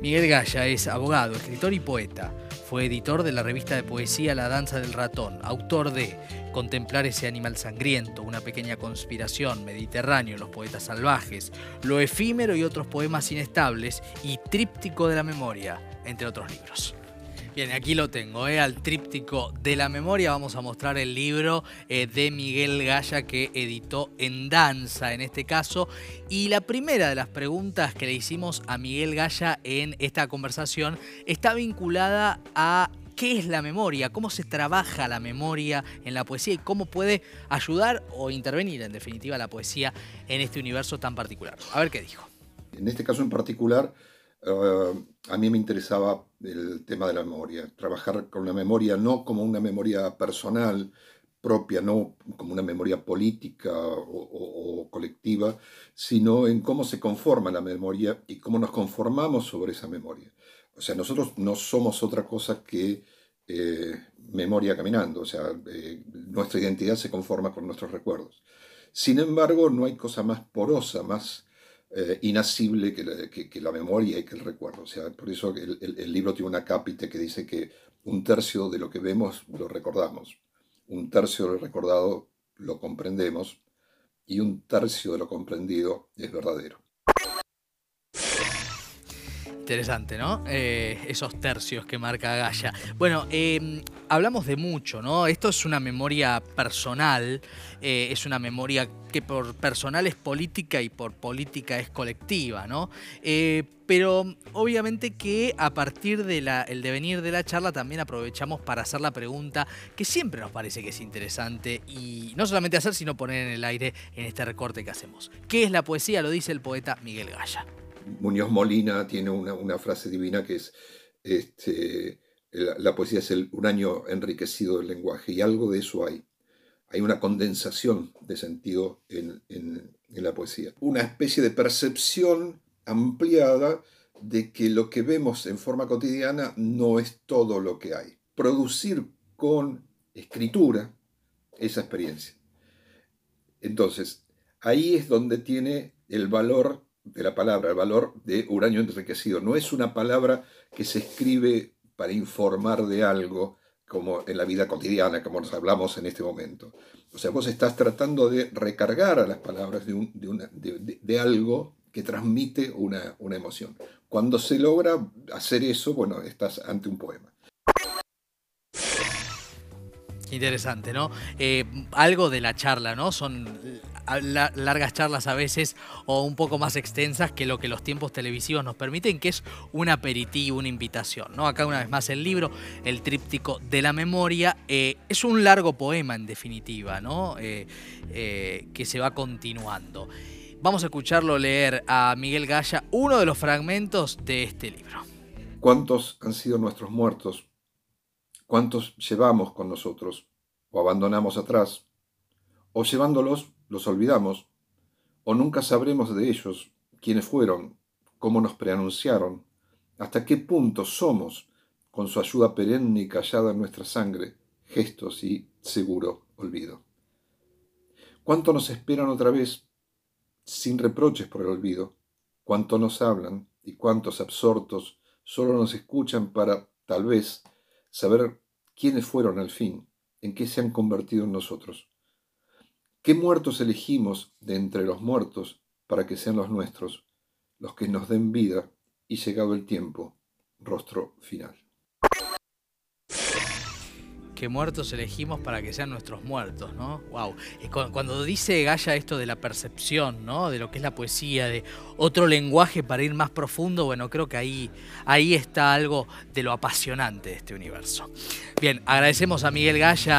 Miguel Gaya es abogado, escritor y poeta. Fue editor de la revista de poesía La Danza del Ratón, autor de Contemplar ese animal sangriento, Una pequeña conspiración, Mediterráneo, Los poetas salvajes, Lo efímero y otros poemas inestables y Tríptico de la memoria, entre otros libros. Bien, aquí lo tengo, ¿eh? al tríptico de la memoria. Vamos a mostrar el libro eh, de Miguel Gaya que editó en danza en este caso. Y la primera de las preguntas que le hicimos a Miguel Gaya en esta conversación está vinculada a qué es la memoria, cómo se trabaja la memoria en la poesía y cómo puede ayudar o intervenir en definitiva la poesía en este universo tan particular. A ver qué dijo. En este caso en particular, uh, a mí me interesaba el tema de la memoria, trabajar con la memoria no como una memoria personal propia, no como una memoria política o, o, colectiva, sino en cómo se conforma la memoria y cómo nos conformamos sobre esa memoria. O sea, nosotros no somos otra cosa que eh, memoria caminando, o sea, eh, nuestra identidad se conforma con nuestros recuerdos. Sin embargo, no hay cosa más porosa, más eh, inasible que la, memoria y que el recuerdo. O sea, por eso el, el, libro tiene una cápita que dice que un tercio de lo que vemos lo recordamos, un tercio de lo recordado lo comprendemos y un tercio de lo comprendido es verdadero. Interesante, ¿no? Eh, esos tercios que marca Gaia. Bueno, em, hablamos de mucho, ¿no? Esto es una memoria personal, eh, es una memoria que por personal es política y por política es colectiva, ¿no? Eh, pero obviamente que a partir del devenir de la charla también aprovechamos para hacer la pregunta que siempre nos parece que es interesante y no solamente hacer, sino poner en el aire en este recorte que hacemos. ¿Qué es la poesía? Lo dice el poeta Miguel Gaya. Muñoz Molina tiene una, frase divina que es, este, la, poesía es el, un año enriquecido del lenguaje y algo de eso hay. Hay una condensación de sentido en, en la poesía. Una especie de percepción ampliada de que lo que vemos en forma cotidiana no es todo lo que hay. Producir con escritura esa experiencia. Entonces, ahí es donde tiene el valor de la palabra, el valor de uranio enriquecido. No es una palabra que se escribe para informar de algo como en la vida cotidiana, como nos hablamos en este momento. O sea, vos estás tratando de recargar a las palabras de, de, algo que transmite una, una emoción. Cuando se logra hacer eso, bueno, estás ante un poema. Interesante, ¿no? Eh, algo de la charla, ¿no? Son largas charlas a veces o un poco más extensas que lo que los tiempos televisivos nos permiten, que es un aperitivo, una invitación, ¿no? Acá una vez más el libro, el tríptico de la memoria, eh, es un largo poema en definitiva, ¿no? Eh, que se va continuando. Vamos a escucharlo leer a Miguel Gaya uno de los fragmentos de este libro. ¿Cuántos han sido nuestros muertos ¿Cuántos llevamos con nosotros o abandonamos atrás? O llevándolos los olvidamos, o nunca sabremos de ellos quiénes fueron, cómo nos preanunciaron, hasta qué punto somos, con su ayuda perenne y callada en nuestra sangre, gestos y seguro olvido. ¿Cuánto nos esperan otra vez, sin reproches por el olvido? ¿Cuánto nos hablan y cuántos absortos solo nos escuchan para, tal vez, saber quiénes fueron al fin, en qué se han convertido en nosotros. ¿Qué muertos elegimos de entre los muertos para que sean los nuestros, los que nos den vida y llegado el tiempo, rostro final? que muertos elegimos para que sean nuestros muertos, ¿no? Wow. Cuando dice Gaya esto de la percepción, ¿no? De lo que es la poesía, de otro lenguaje para ir más profundo, bueno, creo que ahí, ahí está algo de lo apasionante de este universo. Bien, agradecemos a Miguel Gaya.